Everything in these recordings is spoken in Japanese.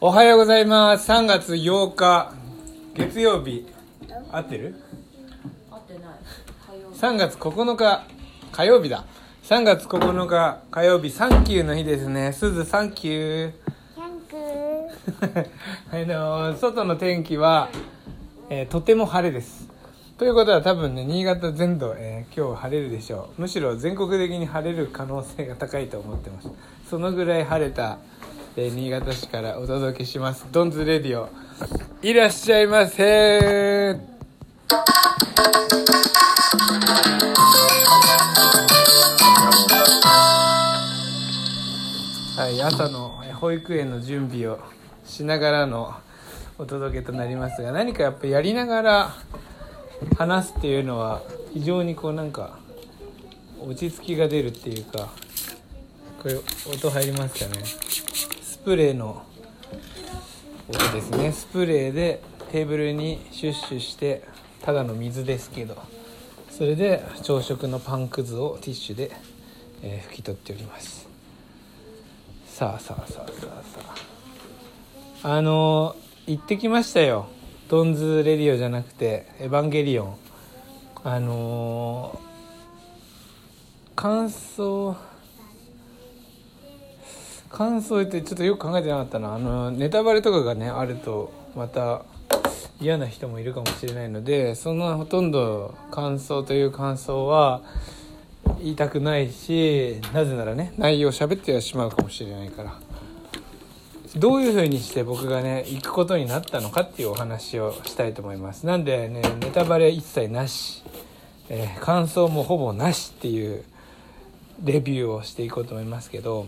おはようございます。3月8日月曜日。合ってる？合ってない。火曜日3月9日火曜日だ。3月9日火曜日。サンキューの日ですね。すずサンキュー。キャンクあの外の天気は、えーとても晴れです。ということは多分ね新潟全土、えー今日晴れるでしょう。むしろ全国的に晴れる可能性が高いと思ってます。そのぐらい晴れた、えー新潟市からお届けします。ドンズレディオ。いらっしゃいませ。はい、朝の保育園の準備をしながらのお届けとなりますが何かやっぱやりながら話すっていうのは非常にこうなんか落ち着きが出るっていうかこれ音入りますかね？プレーの音ですね。スプレーでテーブルにシュッシュしてただの水ですけどそれで朝食のパンくずをティッシュで、えー拭き取っております。さあさあさあさあさあ。あのー行ってきましたよ。ドンズレディオじゃなくてエヴァンゲリオン。あのー感想感想ってちょっとよく考えてなかったな。あのネタバレとかがねあるとまた嫌な人もいるかもしれないのでそんなほとんど感想という感想は言いたくないしなぜならね内容を喋ってはしまうかもしれないから。どういう風にして僕がね行くことになったのかっていうお話をしたいと思います。なんでねネタバレ一切なし、えー感想もほぼなしっていうレビューをしていこうと思いますけど。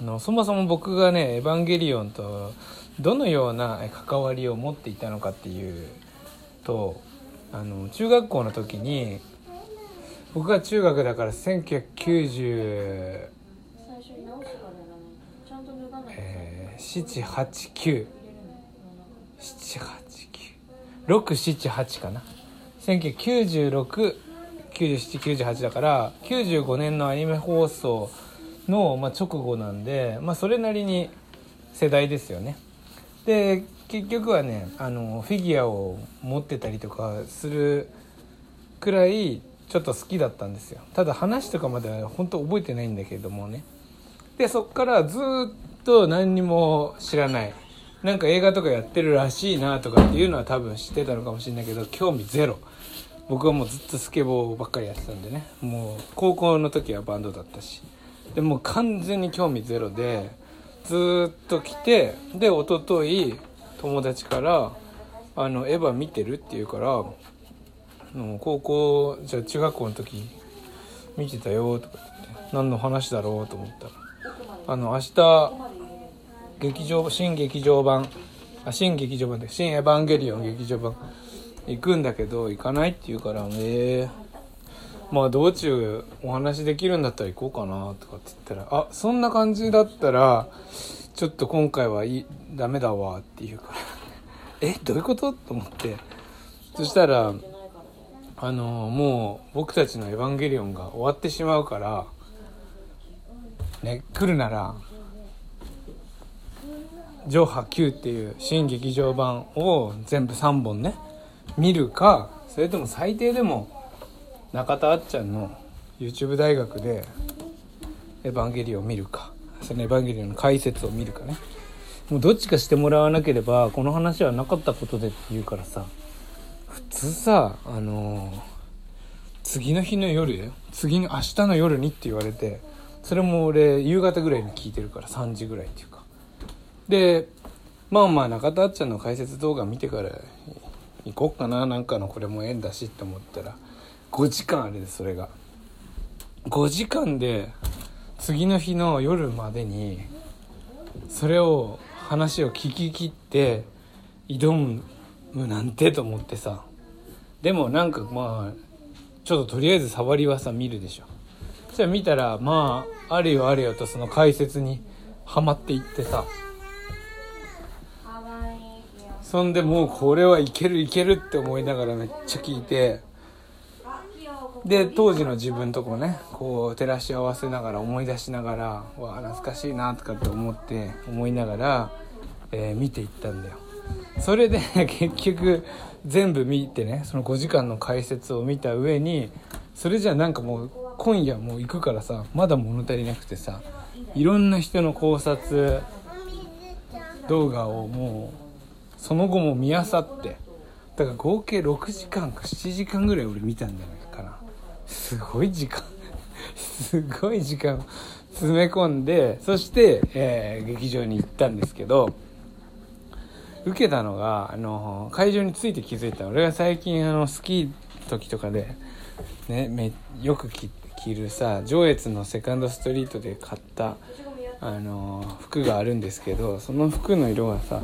のそもそも僕がね「エヴァンゲリオン」とどのようなえ関わりを持っていたのかっていうとあの中学校の時に僕が中学だから1990、最初に直すからだねちゃんと脱がないとえー、789入れるの7896778かな。19969798だから95年のアニメ放送の、ま、直後なんで、まあ、それなりに世代ですよね。で結局はねあのフィギュアを持ってたりとかするくらいちょっと好きだったんですよ。ただ話とかまでは本当覚えてないんだけどもね。でそっからずっと何にも知らない。なんか映画とかやってるらしいなとかっていうのは多分知ってたのかもしれないけど興味ゼロ。僕はもうずっとスケボーばっかりやってたんでね。もう高校の時はバンドだったし。でも完全に興味ゼロでずっと来てで一昨日友達から「あのエヴァ見てる?」って言うからの高校じゃあ中学校の時見てたよとか言って何の話だろうと思ったらあの明日劇場新劇場版あ新劇場版で新エヴァンゲリオン劇場版行くんだけど行かないって言うからええまあ道中お話できるんだったら行こうかなとかって言ったらあそんな感じだったらちょっと今回はいいダメだわって言うから。えどういうこと？と思って。そしたらあのもう僕たちの「エヴァンゲリオン」が終わってしまうからね来るなら「ジョーハ Q」っていう新劇場版を全部3本ね見るかそれとも最低でも中田あっちゃんの YouTube 大学で「エヴァンゲリオン」を見るか。その「エヴァンゲリオン」の解説を見るかね。もうどっちかしてもらわなければこの話はなかったことでって言うからさ。普通さあのー次の日の夜よ次の明日の夜にって言われてそれも俺夕方ぐらいに聞いてるから3時ぐらいっていうか。でまあまあ中田あっちゃんの解説動画見てから行こっかな。なんかのこれも縁だしって思ったら5時間あれですそれが。5時間で次の日の夜までにそれを話を聞き切って挑むなんてと思ってさ。でもなんかまあちょっととりあえず触りはさ見るでしょ。そしたら見たらまああれよあれよとその解説にはまっていってさ。そんでもうこれはいけるいけるって思いながらめっちゃ聞いてで当時の自分とこねこう照らし合わせながら思い出しながらわあ懐かしいなとかって思って思いながらえー見ていったんだよ。それで 結局全部見てねその5時間の解説を見た上にそれじゃなんかもう今夜もう行くからさまだ物足りなくてさいろんな人の考察動画をもうその後も見あさってだから合計6時間か7時間ぐらい俺見たんじゃないかな。すごい時間。すごい時間。詰め込んでそして、えー劇場に行ったんですけど受けたのがあの会場について気づいた俺が最近あのスキー時とかで、ね、めよく着着るさ上越のセカンドストリートで買ったあの服があるんですけどその服の色がさ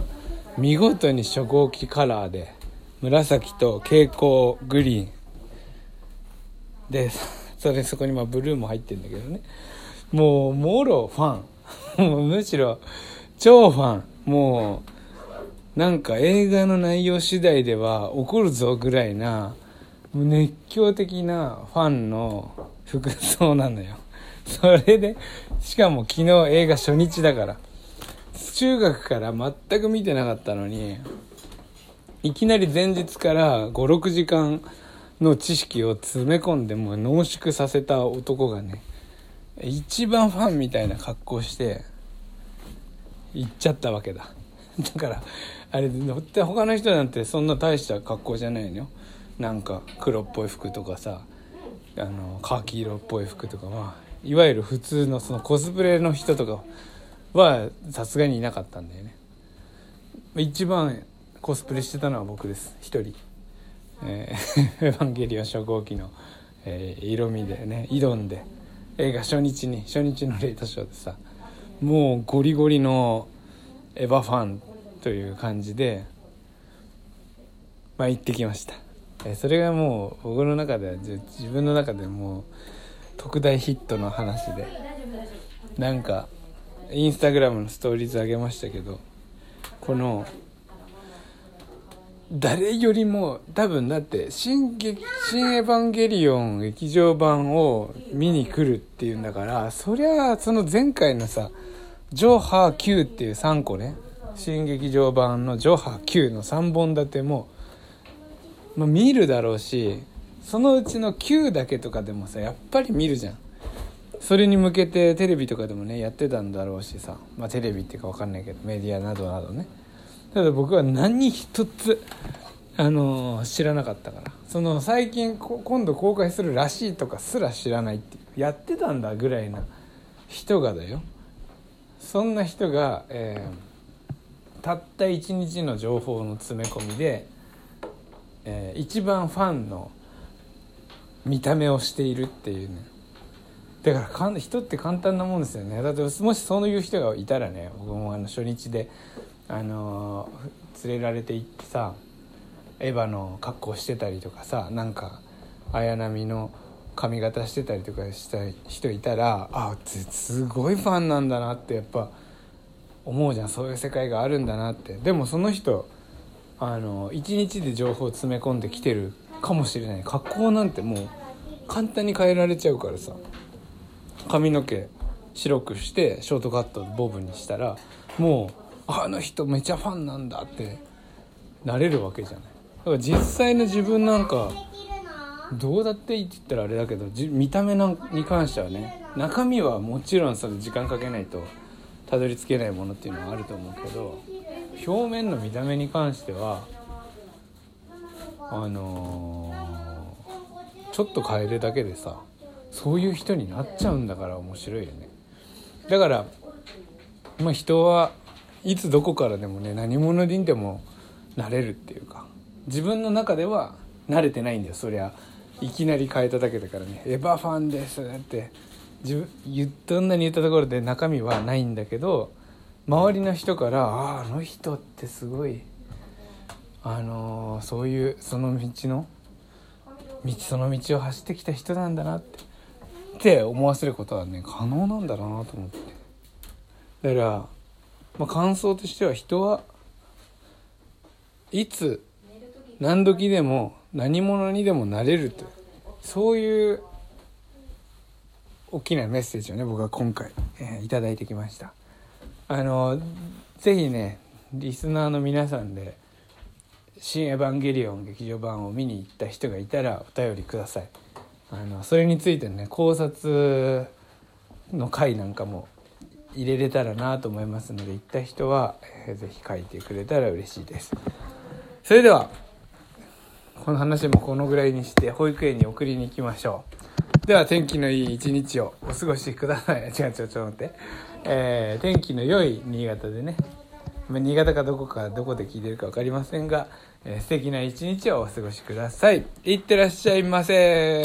見事に初号機カラーで紫と蛍光グリーン。でそれそこにまあブルーも入ってるんだけどね。もうもろファン。むしろ超ファン。もうなんか映画の内容次第では怒るぞぐらいな熱狂的なファンの服装なのよ。それでしかも昨日映画初日だから。中学から全く見てなかったのにいきなり前日から56時間の知識を詰め込んでもう濃縮させた男がね一番ファンみたいな格好して行っちゃったわけだ。だからあれって他の人なんてそんな大した格好じゃないのよ。なんか黒っぽい服とかさあのカーキ色っぽい服とかはいわゆる普通のそのコスプレの人とかはさすがにいなかったんだよね。一番コスプレしてたのは僕です。一人。えー エヴァンゲリオン初号機の、えー色味でね挑んで映画初日に初日のレートショーでさもうゴリゴリのエヴァファンという感じでまあ行ってきました、えーそれがもう僕の中では自分の中でもう特大ヒットの話でなんかインスタグラムのストーリーズ上げましたけどこの誰よりも多分だって新「新エヴァンゲリオン」劇場版を見に来るっていうんだからそりゃその前回のさ「ジョハー Q」っていう3個ね新劇場版の「ジョハー Q」の3本立ても、まあ、見るだろうしそのうちの9だけとかでもさやっぱり見るじゃん。それに向けてテレビとかでもねやってたんだろうしさまあテレビっていうか分かんないけどメディアなどなどね。ただ僕は何一つあのー知らなかったから。その最近今度公開するらしいとかすら知らないっていう。やってたんだぐらいな人がだよ。そんな人が、えーたった一日の情報の詰め込みで、えー一番ファンの見た目をしているっていうね。だからかん人って簡単なもんですよね。だってもしそういう人がいたらね僕もあの初日で、あの連れられて行ってさエヴァの格好してたりとかさなんか綾波の髪型してたりとかした人いたらあすごいファンなんだなってやっぱ思うじゃん。そういう世界があるんだなって。でもその人あの一日で情報を詰め込んできてるかもしれない。格好なんてもう簡単に変えられちゃうからさ。髪の毛白くしてショートカットボブにしたらもうあの人めちゃファンなんだってなれるわけじゃない。だから実際の自分なんかどうだっていいって言ったらあれだけど見た目なんに関してはね中身はもちろんそれ時間かけないとたどり着けないものっていうのはあると思うけど表面の見た目に関してはあのーちょっと変えるだけでさそういう人になっちゃうんだから面白いよね。だからまあ人はいつどこからでもね何者にでもなれるっていうか自分の中では慣れてないんだよそりゃ。いきなり変えただけだからね「エヴァファンです」って自分言どんなに言ったところで中身はないんだけど周りの人から「あああの人ってすごいあのーそういうその道の道その道を走ってきた人なんだなってって思わせることはね可能なんだなと思って。だから、まあ、感想としては人はいつ何時でも何者にでもなれるとそういう大きなメッセージをね僕は今回、えーいただいてきました。あのぜひねリスナーの皆さんで「新エヴァンゲリオン劇場版」を見に行った人がいたらお便りください。あのそれについてね考察の回なんかも入れれたらなと思いますので行った人は、えーぜひ書いてくれたら嬉しいです。それではこの話もこのぐらいにして保育園に送りに行きましょう。では天気のいい一日をお過ごしください。違う違うちょっと待って、えー天気の良い新潟でね。新潟かどこかどこで聞いてるか分かりませんが、えー素敵な一日をお過ごしください。いってらっしゃいませ。